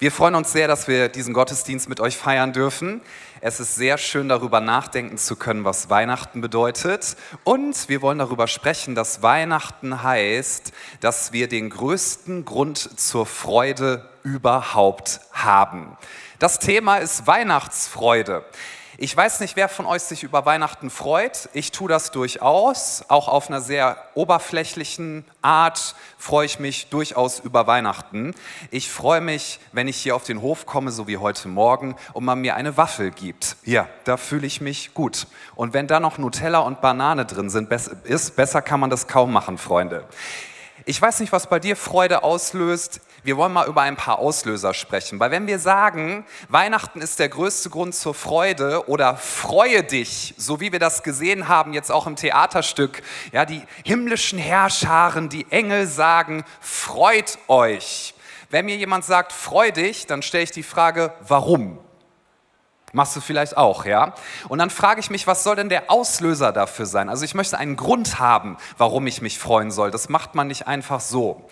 Wir freuen uns sehr, dass wir diesen Gottesdienst mit euch feiern dürfen. Es ist sehr schön, darüber nachdenken zu können, was Weihnachten bedeutet. Und wir wollen darüber sprechen, dass Weihnachten heißt, dass wir den größten Grund zur Freude überhaupt haben. Das Thema ist Weihnachtsfreude. Ich weiß nicht, wer von euch sich über Weihnachten freut. Ich tue das durchaus. Auch auf einer sehr oberflächlichen Art freue ich mich durchaus über Weihnachten. Ich freue mich, wenn ich hier auf den Hof komme, so wie heute Morgen, und man mir eine Waffel gibt. Ja, da fühle ich mich gut. Und wenn da noch Nutella und Banane drin sind, ist, besser kann man das kaum machen, Freunde. Ich weiß nicht, was bei dir Freude auslöst. Wir wollen mal über ein paar Auslöser sprechen. Weil wenn wir sagen, Weihnachten ist der größte Grund zur Freude oder freue dich, so wie wir das gesehen haben jetzt auch im Theaterstück, ja, die himmlischen Herrscharen, die Engel sagen, freut euch. Wenn mir jemand sagt, freu dich, dann stelle ich die Frage, warum? Machst du vielleicht auch, ja? Und dann frage ich mich, was soll denn der Auslöser dafür sein? Also ich möchte einen Grund haben, warum ich mich freuen soll. Das macht man nicht einfach so.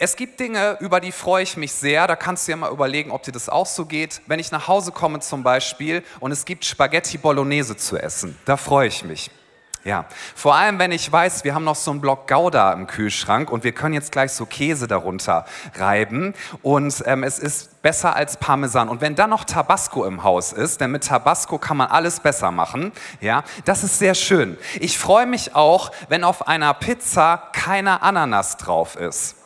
Es gibt Dinge, über die freue ich mich sehr. Da kannst du ja mal überlegen, ob dir das auch so geht. Wenn ich nach Hause komme zum Beispiel und es gibt Spaghetti Bolognese zu essen, da freue ich mich. Ja, vor allem wenn ich weiß, wir haben noch so einen Block Gouda im Kühlschrank und wir können jetzt gleich so Käse darunter reiben und ähm, es ist besser als Parmesan. Und wenn dann noch Tabasco im Haus ist, denn mit Tabasco kann man alles besser machen, ja, das ist sehr schön. Ich freue mich auch, wenn auf einer Pizza keine Ananas drauf ist.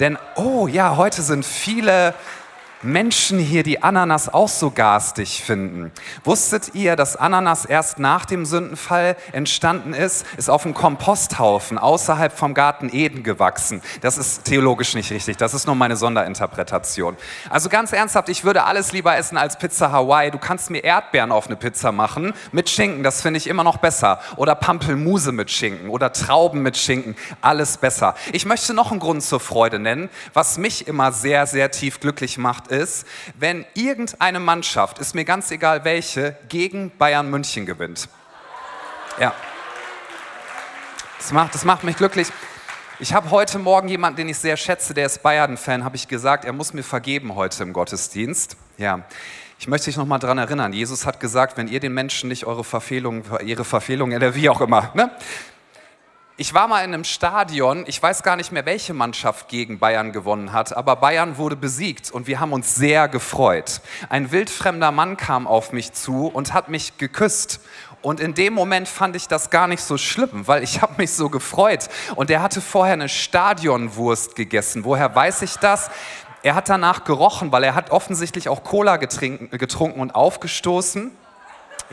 Denn, oh ja, heute sind viele Menschen hier, die Ananas auch so garstig finden. Wusstet ihr, dass Ananas erst nach dem Sündenfall entstanden ist? Ist auf einem Komposthaufen außerhalb vom Garten Eden gewachsen. Das ist theologisch nicht richtig. Das ist nur meine Sonderinterpretation. Also ganz ernsthaft, ich würde alles lieber essen als Pizza Hawaii. Du kannst mir Erdbeeren auf eine Pizza machen mit Schinken. Das finde ich immer noch besser. Oder Pampelmuse mit Schinken oder Trauben mit Schinken. Alles besser. Ich möchte noch einen Grund zur Freude nennen, was mich immer sehr, sehr tief glücklich macht ist, wenn irgendeine Mannschaft, ist mir ganz egal welche, gegen Bayern München gewinnt. Ja. Das macht, das macht mich glücklich. Ich habe heute Morgen jemanden, den ich sehr schätze, der ist Bayern-Fan, habe ich gesagt, er muss mir vergeben heute im Gottesdienst. Ja. Ich möchte dich nochmal daran erinnern, Jesus hat gesagt, wenn ihr den Menschen nicht eure Verfehlungen, ihre Verfehlungen, oder wie auch immer, ne? Ich war mal in einem Stadion, ich weiß gar nicht mehr, welche Mannschaft gegen Bayern gewonnen hat, aber Bayern wurde besiegt und wir haben uns sehr gefreut. Ein wildfremder Mann kam auf mich zu und hat mich geküsst. Und in dem Moment fand ich das gar nicht so schlimm, weil ich habe mich so gefreut. Und er hatte vorher eine Stadionwurst gegessen. Woher weiß ich das? Er hat danach gerochen, weil er hat offensichtlich auch Cola getrunken und aufgestoßen.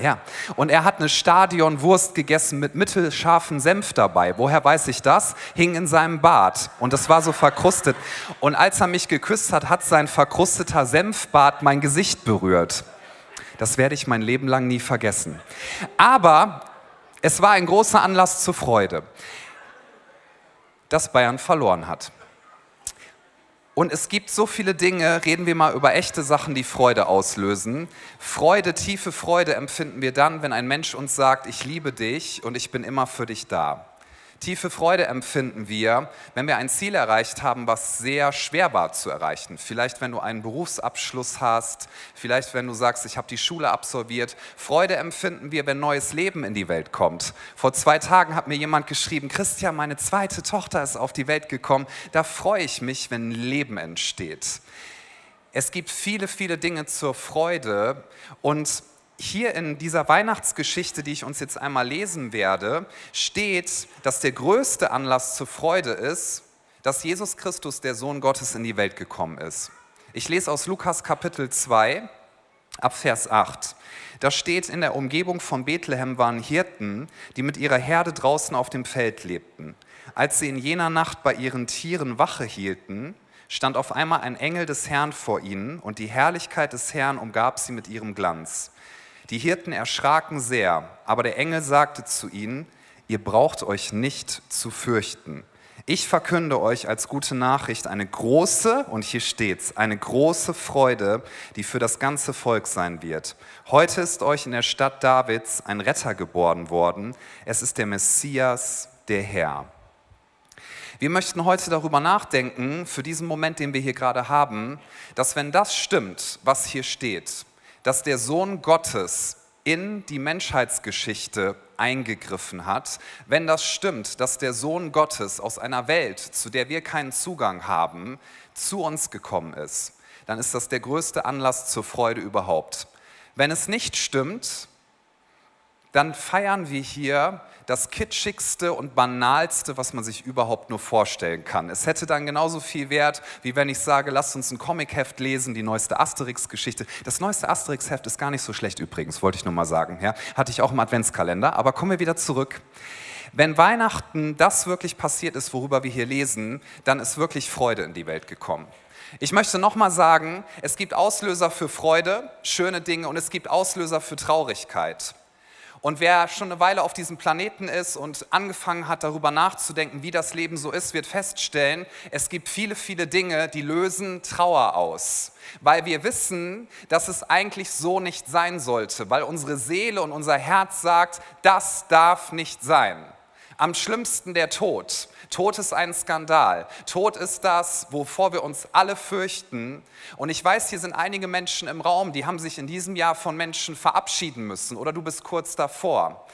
Ja, und er hat eine Stadionwurst gegessen mit mittelscharfem Senf dabei. Woher weiß ich das? Hing in seinem Bart und das war so verkrustet. Und als er mich geküsst hat, hat sein verkrusteter Senfbart mein Gesicht berührt. Das werde ich mein Leben lang nie vergessen. Aber es war ein großer Anlass zur Freude, dass Bayern verloren hat. Und es gibt so viele Dinge, reden wir mal über echte Sachen, die Freude auslösen. Freude, tiefe Freude empfinden wir dann, wenn ein Mensch uns sagt, ich liebe dich und ich bin immer für dich da. Tiefe Freude empfinden wir, wenn wir ein Ziel erreicht haben, was sehr schwer war zu erreichen. Vielleicht, wenn du einen Berufsabschluss hast, vielleicht, wenn du sagst, ich habe die Schule absolviert. Freude empfinden wir, wenn neues Leben in die Welt kommt. Vor zwei Tagen hat mir jemand geschrieben, Christian, meine zweite Tochter ist auf die Welt gekommen. Da freue ich mich, wenn Leben entsteht. Es gibt viele, viele Dinge zur Freude und hier in dieser Weihnachtsgeschichte, die ich uns jetzt einmal lesen werde, steht, dass der größte Anlass zur Freude ist, dass Jesus Christus, der Sohn Gottes, in die Welt gekommen ist. Ich lese aus Lukas Kapitel 2 ab Vers 8. Da steht, in der Umgebung von Bethlehem waren Hirten, die mit ihrer Herde draußen auf dem Feld lebten. Als sie in jener Nacht bei ihren Tieren Wache hielten, stand auf einmal ein Engel des Herrn vor ihnen und die Herrlichkeit des Herrn umgab sie mit ihrem Glanz. Die Hirten erschraken sehr, aber der Engel sagte zu ihnen, ihr braucht euch nicht zu fürchten. Ich verkünde euch als gute Nachricht eine große, und hier steht's, eine große Freude, die für das ganze Volk sein wird. Heute ist euch in der Stadt Davids ein Retter geboren worden. Es ist der Messias, der Herr. Wir möchten heute darüber nachdenken, für diesen Moment, den wir hier gerade haben, dass wenn das stimmt, was hier steht, dass der Sohn Gottes in die Menschheitsgeschichte eingegriffen hat, wenn das stimmt, dass der Sohn Gottes aus einer Welt, zu der wir keinen Zugang haben, zu uns gekommen ist, dann ist das der größte Anlass zur Freude überhaupt. Wenn es nicht stimmt, dann feiern wir hier das kitschigste und banalste, was man sich überhaupt nur vorstellen kann. Es hätte dann genauso viel Wert, wie wenn ich sage, lasst uns ein Comicheft lesen, die neueste Asterix-Geschichte. Das neueste Asterix-Heft ist gar nicht so schlecht übrigens, wollte ich nur mal sagen. Ja? Hatte ich auch im Adventskalender, aber kommen wir wieder zurück. Wenn Weihnachten das wirklich passiert ist, worüber wir hier lesen, dann ist wirklich Freude in die Welt gekommen. Ich möchte nochmal sagen, es gibt Auslöser für Freude, schöne Dinge und es gibt Auslöser für Traurigkeit. Und wer schon eine Weile auf diesem Planeten ist und angefangen hat, darüber nachzudenken, wie das Leben so ist, wird feststellen, es gibt viele, viele Dinge, die lösen Trauer aus. Weil wir wissen, dass es eigentlich so nicht sein sollte, weil unsere Seele und unser Herz sagt, das darf nicht sein. Am schlimmsten der Tod. Tod ist ein Skandal. Tod ist das, wovor wir uns alle fürchten. Und ich weiß, hier sind einige Menschen im Raum, die haben sich in diesem Jahr von Menschen verabschieden müssen oder du bist kurz davor.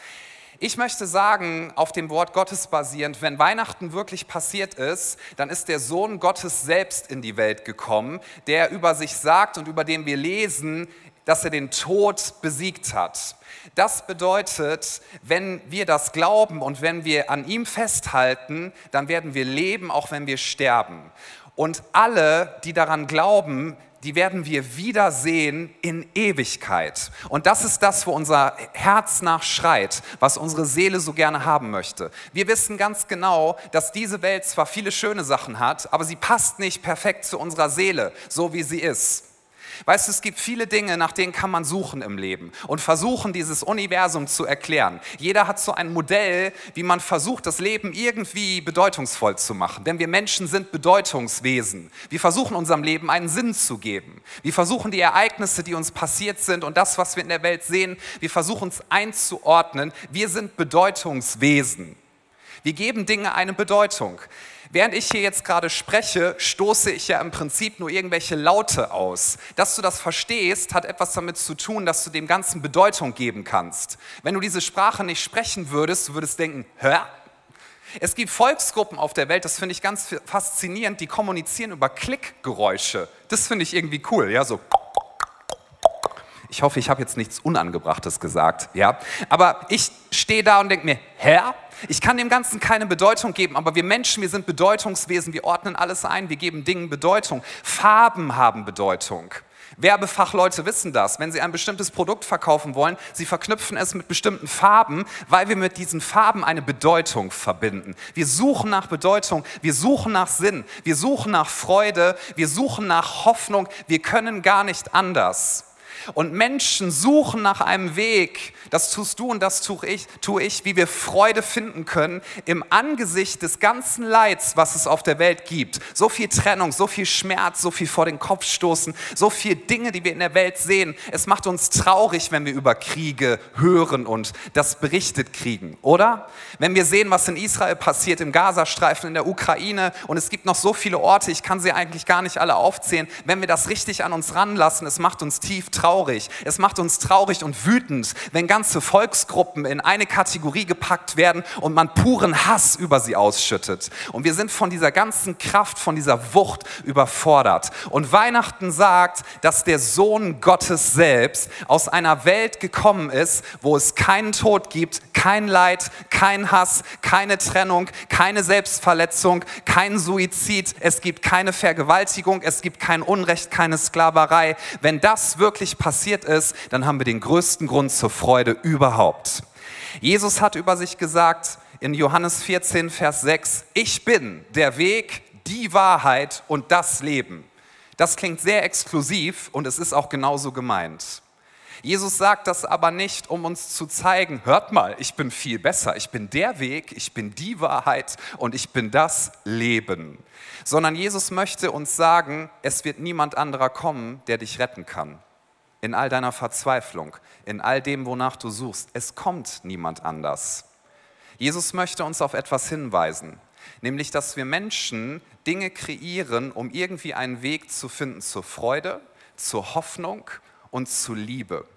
Ich möchte sagen, auf dem Wort Gottes basierend, wenn Weihnachten wirklich passiert ist, dann ist der Sohn Gottes selbst in die Welt gekommen, der über sich sagt und über den wir lesen, dass er den Tod besiegt hat. Das bedeutet, wenn wir das glauben und wenn wir an ihm festhalten, dann werden wir leben, auch wenn wir sterben. Und alle, die daran glauben, die werden wir wiedersehen in Ewigkeit. Und das ist das, wo unser Herz nachschreit, was unsere Seele so gerne haben möchte. Wir wissen ganz genau, dass diese Welt zwar viele schöne Sachen hat, aber sie passt nicht perfekt zu unserer Seele, so wie sie ist. Weißt du, es gibt viele Dinge, nach denen kann man suchen im Leben und versuchen, dieses Universum zu erklären. Jeder hat so ein Modell, wie man versucht, das Leben irgendwie bedeutungsvoll zu machen. Denn wir Menschen sind Bedeutungswesen. Wir versuchen unserem Leben einen Sinn zu geben. Wir versuchen die Ereignisse, die uns passiert sind und das, was wir in der Welt sehen, wir versuchen es einzuordnen. Wir sind Bedeutungswesen. Wir geben Dinge eine Bedeutung. Während ich hier jetzt gerade spreche, stoße ich ja im Prinzip nur irgendwelche Laute aus. Dass du das verstehst, hat etwas damit zu tun, dass du dem Ganzen Bedeutung geben kannst. Wenn du diese Sprache nicht sprechen würdest, du würdest denken, hä? Es gibt Volksgruppen auf der Welt, das finde ich ganz faszinierend, die kommunizieren über Klickgeräusche. Das finde ich irgendwie cool, ja, so. Ich hoffe, ich habe jetzt nichts Unangebrachtes gesagt, ja. Aber ich stehe da und denke mir, hä? Ich kann dem Ganzen keine Bedeutung geben, aber wir Menschen, wir sind Bedeutungswesen, wir ordnen alles ein, wir geben Dingen Bedeutung. Farben haben Bedeutung. Werbefachleute wissen das. Wenn sie ein bestimmtes Produkt verkaufen wollen, sie verknüpfen es mit bestimmten Farben, weil wir mit diesen Farben eine Bedeutung verbinden. Wir suchen nach Bedeutung, wir suchen nach Sinn, wir suchen nach Freude, wir suchen nach Hoffnung. Wir können gar nicht anders. Und Menschen suchen nach einem Weg, das tust du und das tue ich, tue ich, wie wir Freude finden können im Angesicht des ganzen Leids, was es auf der Welt gibt. So viel Trennung, so viel Schmerz, so viel vor den Kopf stoßen, so viele Dinge, die wir in der Welt sehen. Es macht uns traurig, wenn wir über Kriege hören und das berichtet kriegen, oder? Wenn wir sehen, was in Israel passiert, im Gazastreifen, in der Ukraine und es gibt noch so viele Orte, ich kann sie eigentlich gar nicht alle aufzählen. Wenn wir das richtig an uns ranlassen, es macht uns tief traurig. Es macht uns traurig und wütend, wenn ganze Volksgruppen in eine Kategorie gepackt werden und man puren Hass über sie ausschüttet. Und wir sind von dieser ganzen Kraft, von dieser Wucht überfordert. Und Weihnachten sagt, dass der Sohn Gottes selbst aus einer Welt gekommen ist, wo es keinen Tod gibt, kein Leid, kein Hass, keine Trennung, keine Selbstverletzung, kein Suizid, es gibt keine Vergewaltigung, es gibt kein Unrecht, keine Sklaverei. Wenn das wirklich passiert ist, dann haben wir den größten Grund zur Freude überhaupt. Jesus hat über sich gesagt in Johannes 14, Vers 6, ich bin der Weg, die Wahrheit und das Leben. Das klingt sehr exklusiv und es ist auch genauso gemeint. Jesus sagt das aber nicht, um uns zu zeigen, hört mal, ich bin viel besser, ich bin der Weg, ich bin die Wahrheit und ich bin das Leben. Sondern Jesus möchte uns sagen, es wird niemand anderer kommen, der dich retten kann. In all deiner Verzweiflung, in all dem, wonach du suchst. Es kommt niemand anders. Jesus möchte uns auf etwas hinweisen. Nämlich, dass wir Menschen Dinge kreieren, um irgendwie einen Weg zu finden zur Freude, zur Hoffnung und zur Liebe.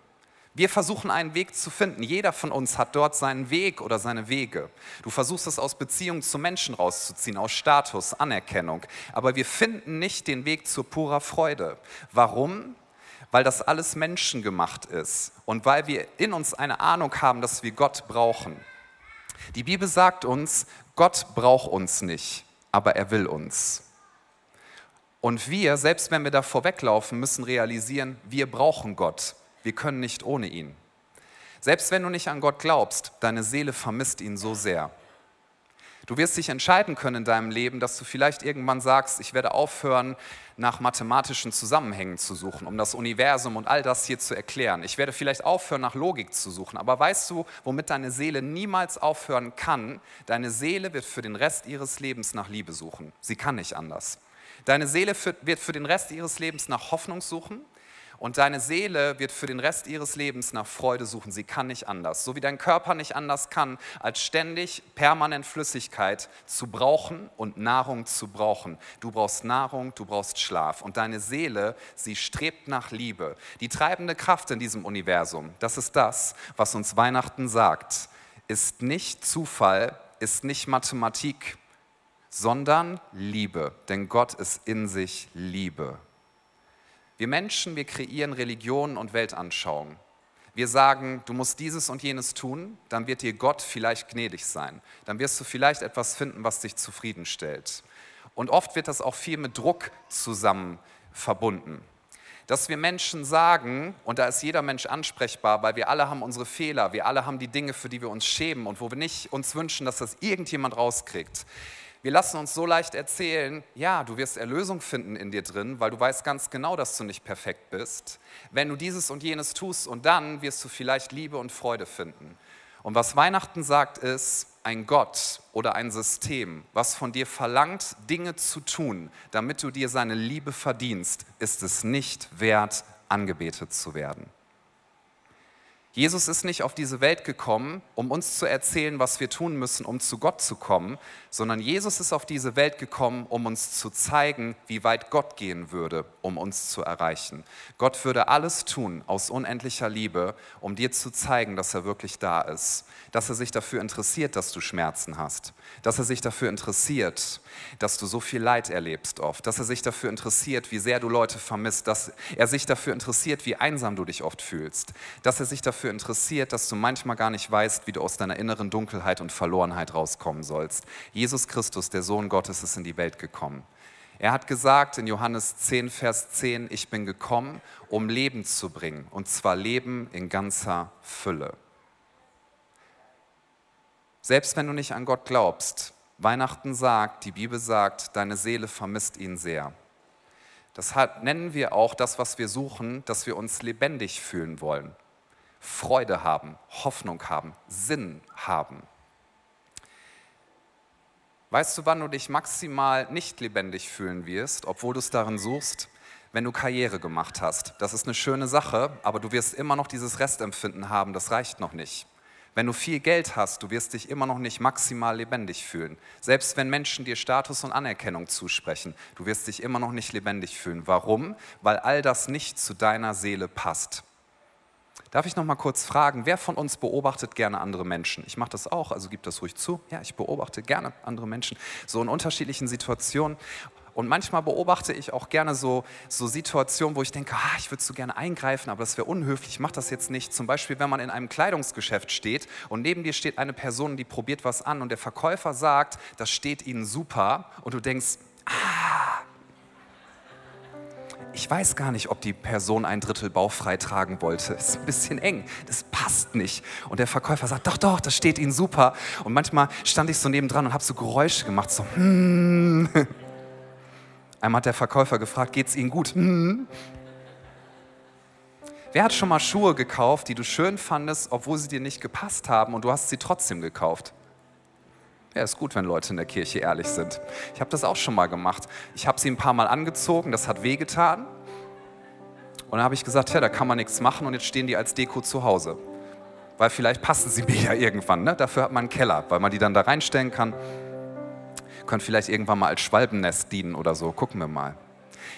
Wir versuchen einen Weg zu finden. Jeder von uns hat dort seinen Weg oder seine Wege. Du versuchst es aus Beziehung zu Menschen rauszuziehen, aus Status, Anerkennung. Aber wir finden nicht den Weg zur purer Freude. Warum? Weil das alles menschengemacht ist und weil wir in uns eine Ahnung haben, dass wir Gott brauchen. Die Bibel sagt uns, Gott braucht uns nicht, aber er will uns. Und wir, selbst wenn wir da vorweglaufen, müssen realisieren, wir brauchen Gott. Wir können nicht ohne ihn. Selbst wenn du nicht an Gott glaubst, deine Seele vermisst ihn so sehr. Du wirst dich entscheiden können in deinem Leben, dass du vielleicht irgendwann sagst, ich werde aufhören, nach mathematischen Zusammenhängen zu suchen, um das Universum und all das hier zu erklären. Ich werde vielleicht aufhören, nach Logik zu suchen. Aber weißt du, womit deine Seele niemals aufhören kann? Deine Seele wird für den Rest ihres Lebens nach Liebe suchen. Sie kann nicht anders. Deine Seele wird für den Rest ihres Lebens nach Hoffnung suchen. Und deine Seele wird für den Rest ihres Lebens nach Freude suchen. Sie kann nicht anders. So wie dein Körper nicht anders kann, als ständig permanent Flüssigkeit zu brauchen und Nahrung zu brauchen. Du brauchst Nahrung, du brauchst Schlaf. Und deine Seele, sie strebt nach Liebe. Die treibende Kraft in diesem Universum, das ist das, was uns Weihnachten sagt, ist nicht Zufall, ist nicht Mathematik, sondern Liebe. Denn Gott ist in sich Liebe. Wir Menschen, wir kreieren Religionen und Weltanschauungen. Wir sagen, du musst dieses und jenes tun, dann wird dir Gott vielleicht gnädig sein. Dann wirst du vielleicht etwas finden, was dich zufriedenstellt. Und oft wird das auch viel mit Druck zusammen verbunden. Dass wir Menschen sagen, und da ist jeder Mensch ansprechbar, weil wir alle haben unsere Fehler, wir alle haben die Dinge, für die wir uns schämen und wo wir nicht uns wünschen, dass das irgendjemand rauskriegt. Wir lassen uns so leicht erzählen, ja, du wirst Erlösung finden in dir drin, weil du weißt ganz genau, dass du nicht perfekt bist. Wenn du dieses und jenes tust und dann wirst du vielleicht Liebe und Freude finden. Und was Weihnachten sagt, ist, ein Gott oder ein System, was von dir verlangt, Dinge zu tun, damit du dir seine Liebe verdienst, ist es nicht wert, angebetet zu werden. Jesus ist nicht auf diese Welt gekommen, um uns zu erzählen, was wir tun müssen, um zu Gott zu kommen, sondern Jesus ist auf diese Welt gekommen, um uns zu zeigen, wie weit Gott gehen würde, um uns zu erreichen. Gott würde alles tun aus unendlicher Liebe, um dir zu zeigen, dass er wirklich da ist, dass er sich dafür interessiert, dass du Schmerzen hast, dass er sich dafür interessiert, dass du so viel Leid erlebst oft, dass er sich dafür interessiert, wie sehr du Leute vermisst, dass er sich dafür interessiert, wie einsam du dich oft fühlst, dass er sich dafür interessiert, dass du manchmal gar nicht weißt, wie du aus deiner inneren Dunkelheit und Verlorenheit rauskommen sollst. Jesus Christus, der Sohn Gottes, ist in die Welt gekommen. Er hat gesagt in Johannes 10, Vers 10, ich bin gekommen, um Leben zu bringen, und zwar Leben in ganzer Fülle. Selbst wenn du nicht an Gott glaubst, Weihnachten sagt, die Bibel sagt, deine Seele vermisst ihn sehr. Das nennen wir auch das, was wir suchen, dass wir uns lebendig fühlen wollen, Freude haben, Hoffnung haben, Sinn haben. Weißt du, wann du dich maximal nicht lebendig fühlen wirst, obwohl du es darin suchst? Wenn du Karriere gemacht hast. Das ist eine schöne Sache, aber du wirst immer noch dieses Restempfinden haben, das reicht noch nicht. Wenn du viel Geld hast, du wirst dich immer noch nicht maximal lebendig fühlen. Selbst wenn Menschen dir Status und Anerkennung zusprechen, du wirst dich immer noch nicht lebendig fühlen. Warum? Weil all das nicht zu deiner Seele passt. Darf ich noch mal kurz fragen, wer von uns beobachtet gerne andere Menschen? Ich mache das auch, also gib das ruhig zu. Ja, ich beobachte gerne andere Menschen, so in unterschiedlichen Situationen. Und manchmal beobachte ich auch gerne so, so Situationen, wo ich denke, ah, ich würde so gerne eingreifen, aber das wäre unhöflich, ich mache das jetzt nicht. Zum Beispiel, wenn man in einem Kleidungsgeschäft steht und neben dir steht eine Person, die probiert was an und der Verkäufer sagt, das steht ihnen super und du denkst, ah, ich weiß gar nicht, ob die Person ein Drittel bauchfrei tragen wollte. Ist ein bisschen eng, das passt nicht. Und der Verkäufer sagt, doch, doch, das steht Ihnen super. Und manchmal stand ich so nebendran und habe so Geräusche gemacht, so, hmm. Einmal hat der Verkäufer gefragt, geht es Ihnen gut? Hm. Wer hat schon mal Schuhe gekauft, die du schön fandest, obwohl sie dir nicht gepasst haben und du hast sie trotzdem gekauft? Ja, ist gut, wenn Leute in der Kirche ehrlich sind. Ich habe das auch schon mal gemacht. Ich habe sie ein paar Mal angezogen, das hat wehgetan. Und dann habe ich gesagt, ja, da kann man nichts machen und jetzt stehen die als Deko zu Hause. Weil vielleicht passen sie mir ja irgendwann. Ne? Dafür hat man einen Keller, weil man die dann da reinstellen kann. Könnte vielleicht irgendwann mal als Schwalbennest dienen oder so. Gucken wir mal.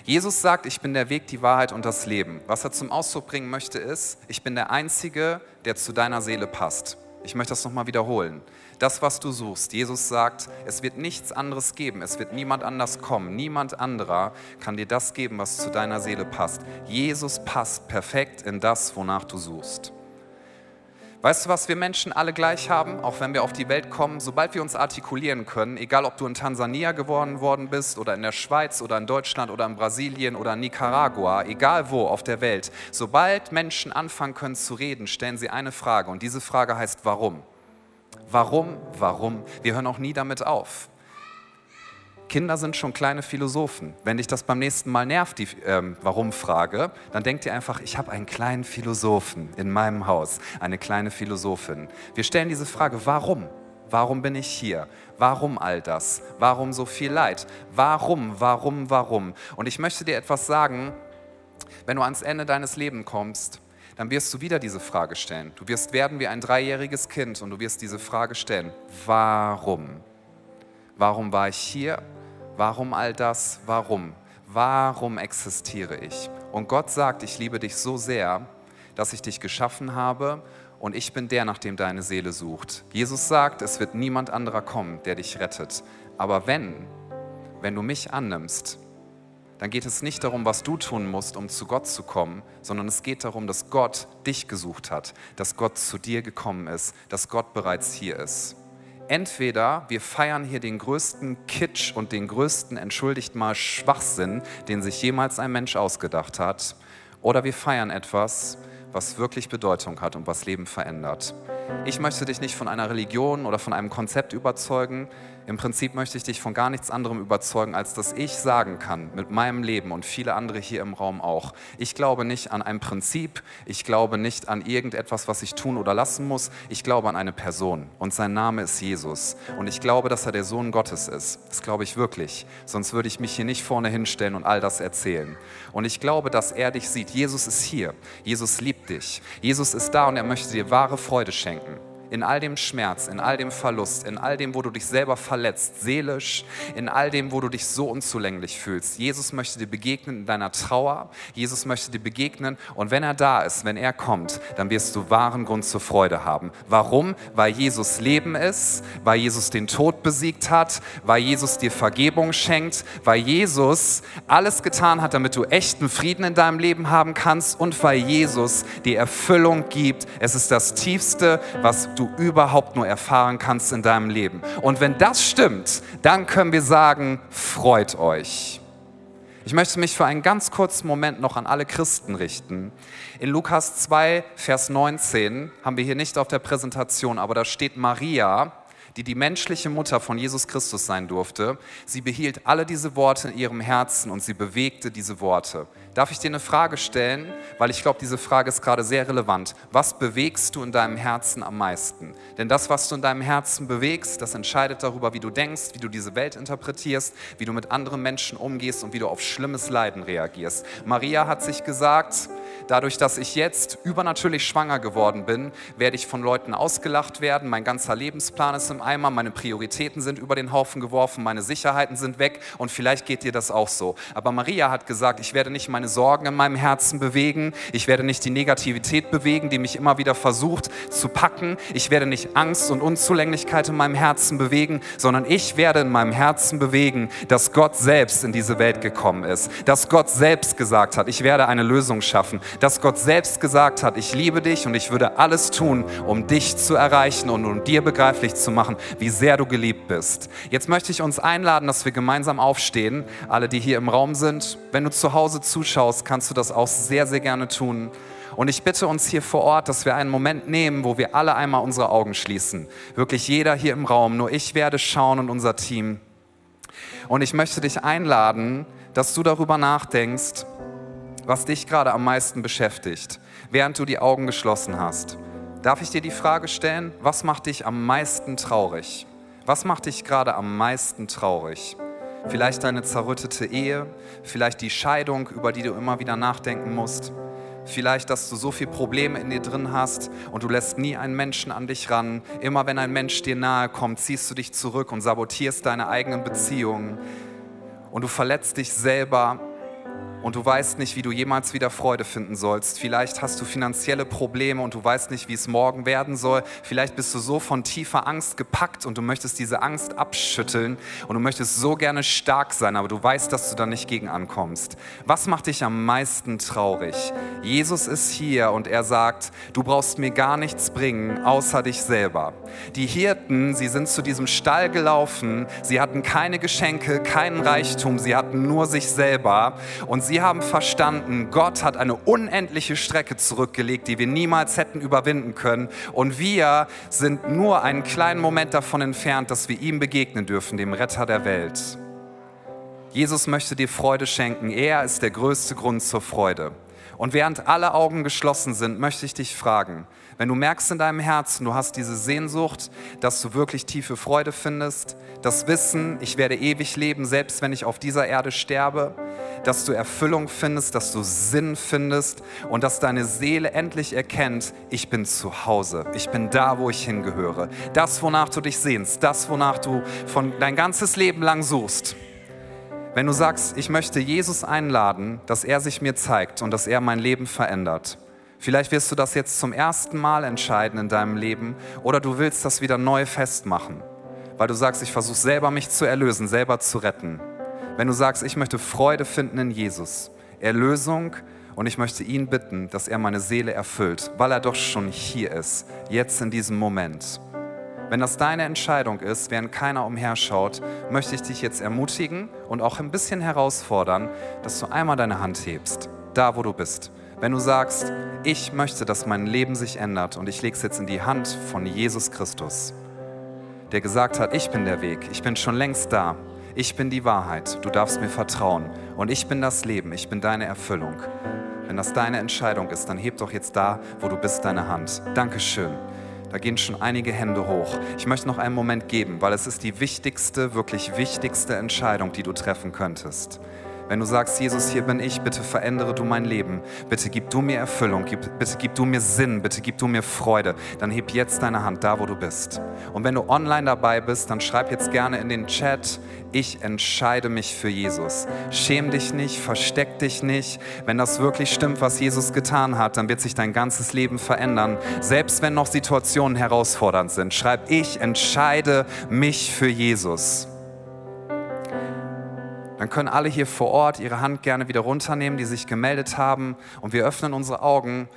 Jesus sagt, ich bin der Weg, die Wahrheit und das Leben. Was er zum Ausdruck bringen möchte, ist, ich bin der Einzige, der zu deiner Seele passt. Ich möchte das nochmal wiederholen. Das, was du suchst, Jesus sagt, es wird nichts anderes geben, es wird niemand anders kommen, niemand anderer kann dir das geben, was zu deiner Seele passt. Jesus passt perfekt in das, wonach du suchst. Weißt du, was wir Menschen alle gleich haben, auch wenn wir auf die Welt kommen? Sobald wir uns artikulieren können, egal ob du in Tansania geworden worden bist oder in der Schweiz oder in Deutschland oder in Brasilien oder in Nicaragua, egal wo auf der Welt, sobald Menschen anfangen können zu reden, stellen sie eine Frage und diese Frage heißt warum? Warum? Warum? Wir hören auch nie damit auf. Kinder sind schon kleine Philosophen. Wenn dich das beim nächsten Mal nervt, die ähm, Warum-Frage, dann denkt ihr einfach, ich habe einen kleinen Philosophen in meinem Haus, eine kleine Philosophin. Wir stellen diese Frage, warum? Warum bin ich hier? Warum all das? Warum so viel Leid? Warum, warum, warum? Und ich möchte dir etwas sagen, wenn du ans Ende deines Lebens kommst, dann wirst du wieder diese Frage stellen. Du wirst werden wie ein dreijähriges Kind und du wirst diese Frage stellen. Warum? Warum war ich hier? Warum all das? Warum? Warum existiere ich? Und Gott sagt, ich liebe dich so sehr, dass ich dich geschaffen habe und ich bin der, nach dem deine Seele sucht. Jesus sagt, es wird niemand anderer kommen, der dich rettet. Aber wenn, wenn du mich annimmst, dann geht es nicht darum, was du tun musst, um zu Gott zu kommen, sondern es geht darum, dass Gott dich gesucht hat, dass Gott zu dir gekommen ist, dass Gott bereits hier ist entweder wir feiern hier den größten Kitsch und den größten, entschuldigt mal, Schwachsinn, den sich jemals ein Mensch ausgedacht hat, oder wir feiern etwas, was wirklich Bedeutung hat und was Leben verändert. Ich möchte dich nicht von einer Religion oder von einem Konzept überzeugen, im Prinzip möchte ich dich von gar nichts anderem überzeugen, als dass ich sagen kann mit meinem Leben und viele andere hier im Raum auch. Ich glaube nicht an ein Prinzip, ich glaube nicht an irgendetwas, was ich tun oder lassen muss. Ich glaube an eine Person und sein Name ist Jesus. Und ich glaube, dass er der Sohn Gottes ist. Das glaube ich wirklich. Sonst würde ich mich hier nicht vorne hinstellen und all das erzählen. Und ich glaube, dass er dich sieht. Jesus ist hier. Jesus liebt dich. Jesus ist da und er möchte dir wahre Freude schenken in all dem Schmerz, in all dem Verlust, in all dem, wo du dich selber verletzt, seelisch, in all dem, wo du dich so unzulänglich fühlst. Jesus möchte dir begegnen in deiner Trauer. Jesus möchte dir begegnen und wenn er da ist, wenn er kommt, dann wirst du wahren Grund zur Freude haben. Warum? Weil Jesus Leben ist, weil Jesus den Tod besiegt hat, weil Jesus dir Vergebung schenkt, weil Jesus alles getan hat, damit du echten Frieden in deinem Leben haben kannst und weil Jesus die Erfüllung gibt. Es ist das Tiefste, was du du überhaupt nur erfahren kannst in deinem Leben. Und wenn das stimmt, dann können wir sagen, freut euch. Ich möchte mich für einen ganz kurzen Moment noch an alle Christen richten. In Lukas 2, Vers 19 haben wir hier nicht auf der Präsentation, aber da steht Maria, die die menschliche Mutter von Jesus Christus sein durfte. Sie behielt alle diese Worte in ihrem Herzen und sie bewegte diese Worte. Darf ich dir eine Frage stellen? Weil ich glaube, diese Frage ist gerade sehr relevant. Was bewegst du in deinem Herzen am meisten? Denn das, was du in deinem Herzen bewegst, das entscheidet darüber, wie du denkst, wie du diese Welt interpretierst, wie du mit anderen Menschen umgehst und wie du auf schlimmes Leiden reagierst. Maria hat sich gesagt, dadurch, dass ich jetzt übernatürlich schwanger geworden bin, werde ich von Leuten ausgelacht werden. Mein ganzer Lebensplan ist im Eimer, meine Prioritäten sind über den Haufen geworfen, meine Sicherheiten sind weg und vielleicht geht dir das auch so. Aber Maria hat gesagt, ich werde nicht meine Sorgen in meinem Herzen bewegen, ich werde nicht die Negativität bewegen, die mich immer wieder versucht zu packen, ich werde nicht Angst und Unzulänglichkeit in meinem Herzen bewegen, sondern ich werde in meinem Herzen bewegen, dass Gott selbst in diese Welt gekommen ist, dass Gott selbst gesagt hat, ich werde eine Lösung schaffen, dass Gott selbst gesagt hat, ich liebe dich und ich würde alles tun, um dich zu erreichen und um dir begreiflich zu machen, wie sehr du geliebt bist. Jetzt möchte ich uns einladen, dass wir gemeinsam aufstehen, alle, die hier im Raum sind. Wenn du zu Hause zuschaust, kannst du das auch sehr, sehr gerne tun. Und ich bitte uns hier vor Ort, dass wir einen Moment nehmen, wo wir alle einmal unsere Augen schließen. Wirklich jeder hier im Raum, nur ich werde schauen und unser Team. Und ich möchte dich einladen, dass du darüber nachdenkst, was dich gerade am meisten beschäftigt, während du die Augen geschlossen hast. Darf ich dir die Frage stellen, was macht dich am meisten traurig? Was macht dich gerade am meisten traurig? Vielleicht deine zerrüttete Ehe, vielleicht die Scheidung, über die du immer wieder nachdenken musst, Vielleicht, dass du so viele Probleme in dir drin hast und du lässt nie einen Menschen an dich ran. Immer wenn ein Mensch dir nahe kommt, ziehst du dich zurück und sabotierst deine eigenen Beziehungen. Und du verletzt dich selber und du weißt nicht, wie du jemals wieder Freude finden sollst. Vielleicht hast du finanzielle Probleme und du weißt nicht, wie es morgen werden soll. Vielleicht bist du so von tiefer Angst gepackt und du möchtest diese Angst abschütteln und du möchtest so gerne stark sein, aber du weißt, dass du da nicht gegen ankommst. Was macht dich am meisten traurig? Jesus ist hier und er sagt, du brauchst mir gar nichts bringen, außer dich selber. Die Hirten, sie sind zu diesem Stall gelaufen, sie hatten keine Geschenke, keinen Reichtum, sie hatten nur sich selber und sie haben verstanden, Gott hat eine unendliche Strecke zurückgelegt, die wir niemals hätten überwinden können. Und wir sind nur einen kleinen Moment davon entfernt, dass wir ihm begegnen dürfen, dem Retter der Welt. Jesus möchte dir Freude schenken. Er ist der größte Grund zur Freude. Und während alle Augen geschlossen sind, möchte ich dich fragen, wenn du merkst in deinem Herzen, du hast diese Sehnsucht, dass du wirklich tiefe Freude findest, das Wissen, ich werde ewig leben, selbst wenn ich auf dieser Erde sterbe, dass du Erfüllung findest, dass du Sinn findest und dass deine Seele endlich erkennt, ich bin zu Hause, ich bin da, wo ich hingehöre. Das, wonach du dich sehnst, das, wonach du von dein ganzes Leben lang suchst. Wenn du sagst, ich möchte Jesus einladen, dass er sich mir zeigt und dass er mein Leben verändert. Vielleicht wirst du das jetzt zum ersten Mal entscheiden in deinem Leben oder du willst das wieder neu festmachen, weil du sagst, ich versuche selber mich zu erlösen, selber zu retten. Wenn du sagst, ich möchte Freude finden in Jesus, Erlösung und ich möchte ihn bitten, dass er meine Seele erfüllt, weil er doch schon hier ist, jetzt in diesem Moment. Wenn das deine Entscheidung ist, während keiner umherschaut, möchte ich dich jetzt ermutigen und auch ein bisschen herausfordern, dass du einmal deine Hand hebst, da wo du bist. Wenn du sagst, ich möchte, dass mein Leben sich ändert und ich lege es jetzt in die Hand von Jesus Christus, der gesagt hat, ich bin der Weg, ich bin schon längst da, ich bin die Wahrheit, du darfst mir vertrauen und ich bin das Leben, ich bin deine Erfüllung. Wenn das deine Entscheidung ist, dann heb doch jetzt da, wo du bist, deine Hand. Dankeschön. Da gehen schon einige Hände hoch. Ich möchte noch einen Moment geben, weil es ist die wichtigste, wirklich wichtigste Entscheidung, die du treffen könntest. Wenn du sagst, Jesus, hier bin ich, bitte verändere du mein Leben. Bitte gib du mir Erfüllung, gib, bitte gib du mir Sinn, bitte gib du mir Freude. Dann heb jetzt deine Hand da, wo du bist. Und wenn du online dabei bist, dann schreib jetzt gerne in den Chat, ich entscheide mich für Jesus. Schäm dich nicht, versteck dich nicht. Wenn das wirklich stimmt, was Jesus getan hat, dann wird sich dein ganzes Leben verändern. Selbst wenn noch Situationen herausfordernd sind, schreib, ich entscheide mich für Jesus dann können alle hier vor Ort ihre Hand gerne wieder runternehmen, die sich gemeldet haben. Und wir öffnen unsere Augen.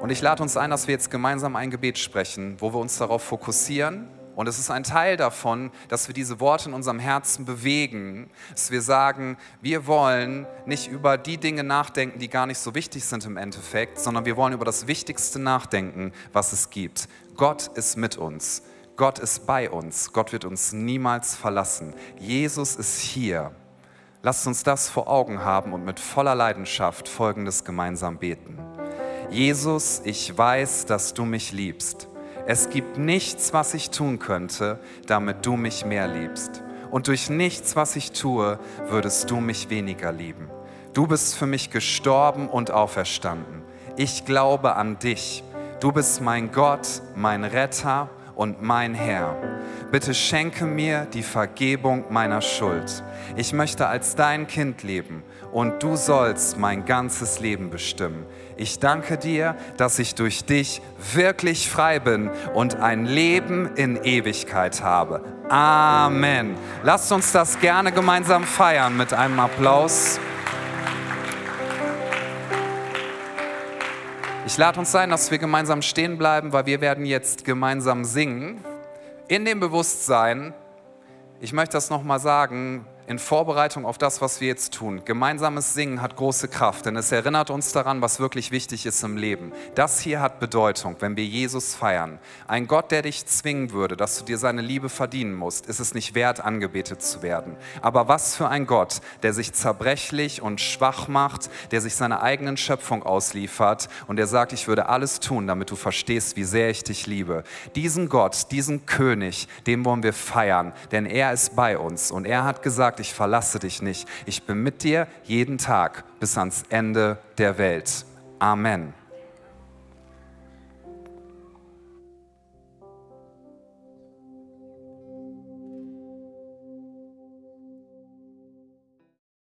Und ich lade uns ein, dass wir jetzt gemeinsam ein Gebet sprechen, wo wir uns darauf fokussieren. Und es ist ein Teil davon, dass wir diese Worte in unserem Herzen bewegen, dass wir sagen, wir wollen nicht über die Dinge nachdenken, die gar nicht so wichtig sind im Endeffekt, sondern wir wollen über das Wichtigste nachdenken, was es gibt. Gott ist mit uns. Gott ist bei uns. Gott wird uns niemals verlassen. Jesus ist hier. Lasst uns das vor Augen haben und mit voller Leidenschaft Folgendes gemeinsam beten. Jesus, ich weiß, dass du mich liebst. Es gibt nichts, was ich tun könnte, damit du mich mehr liebst. Und durch nichts, was ich tue, würdest du mich weniger lieben. Du bist für mich gestorben und auferstanden. Ich glaube an dich. Du bist mein Gott, mein Retter und mein Herr. Bitte schenke mir die Vergebung meiner Schuld. Ich möchte als dein Kind leben und du sollst mein ganzes Leben bestimmen. Ich danke dir, dass ich durch dich wirklich frei bin und ein Leben in Ewigkeit habe. Amen. Lasst uns das gerne gemeinsam feiern mit einem Applaus. Ich lade uns ein, dass wir gemeinsam stehen bleiben, weil wir werden jetzt gemeinsam singen in dem Bewusstsein, ich möchte das nochmal sagen, in Vorbereitung auf das, was wir jetzt tun. Gemeinsames Singen hat große Kraft, denn es erinnert uns daran, was wirklich wichtig ist im Leben. Das hier hat Bedeutung, wenn wir Jesus feiern. Ein Gott, der dich zwingen würde, dass du dir seine Liebe verdienen musst, ist es nicht wert, angebetet zu werden. Aber was für ein Gott, der sich zerbrechlich und schwach macht, der sich seiner eigenen Schöpfung ausliefert und der sagt, ich würde alles tun, damit du verstehst, wie sehr ich dich liebe. Diesen Gott, diesen König, den wollen wir feiern, denn er ist bei uns und er hat gesagt, sagt, ich verlasse dich nicht. Ich bin mit dir jeden Tag bis ans Ende der Welt. Amen.